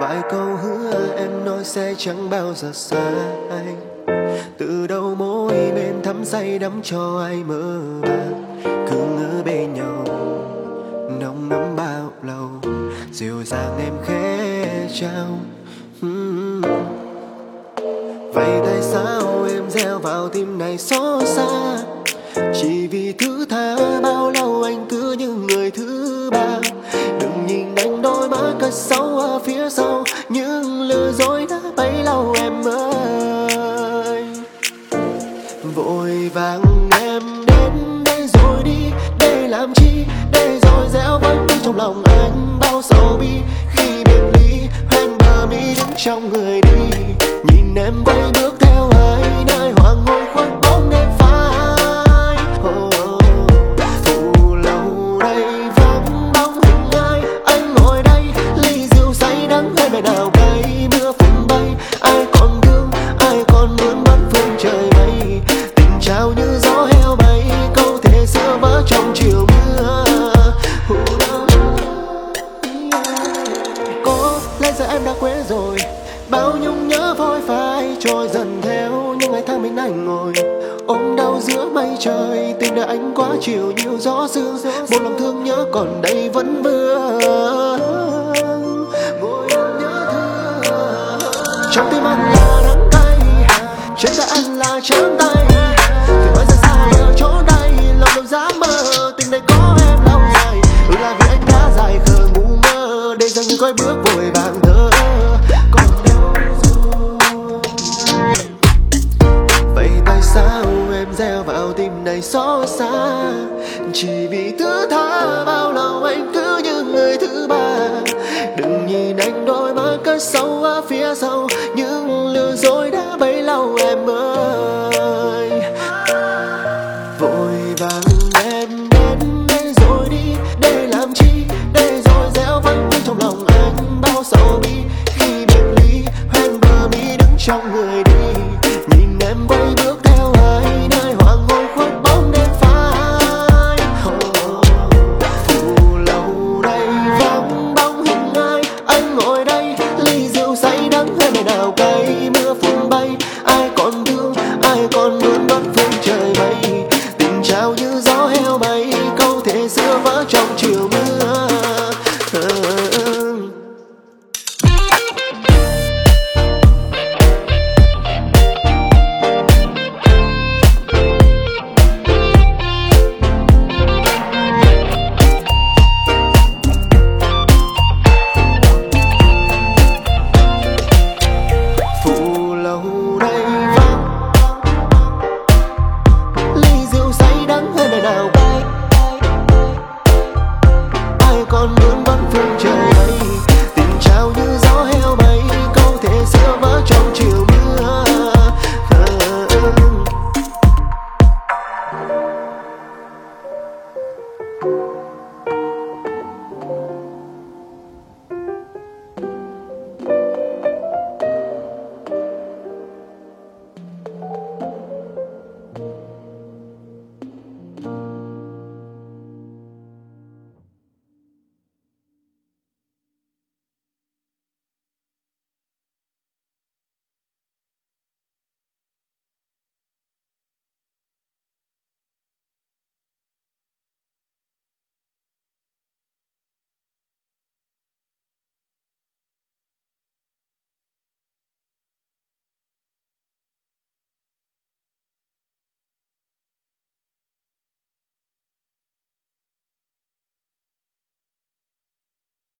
vài câu hứa em nói sẽ chẳng bao giờ xa anh từ đầu môi bên thắm say đắm cho ai mơ màng cứ ngỡ bên nhau nồng nắm bao lâu. Dịu dàng em khẽ trao. Hmm. vậy tại sao em gieo vào tim này xót xa? Chỉ vì thứ tha bao lâu anh cứ như người thứ vàng em đến đây rồi đi, để làm chi? Để rồi dẻo vẫn trong lòng anh bao sầu bi. Khi biệt ly hoen bờ mi đứng trong người đi. Nhìn em bay bước anh ngồi. Ôm đau giữa mây trời tình đời anh quá chiều nhiều gió sương. Một lòng thương nhớ còn đây vẫn vương. Ngồi nhớ thương. Trong tim anh là đắng cay trên tay anh là trắng tay gieo vào tim này xót xa. Chỉ vì thứ tha bao lâu anh cứ như người thứ ba. Đừng nhìn anh đôi mắt cất sâu ở phía sau. Những lừa dối đã bấy lâu em ơi. Vội vàng em đến đây rồi đi. Để làm chi? Để rồi gieo vẫn trong lòng anh bao sầu bi. Khi biệt ly, hoen bờ mi đứng trong người đi. Vỡ trong chiều mưa.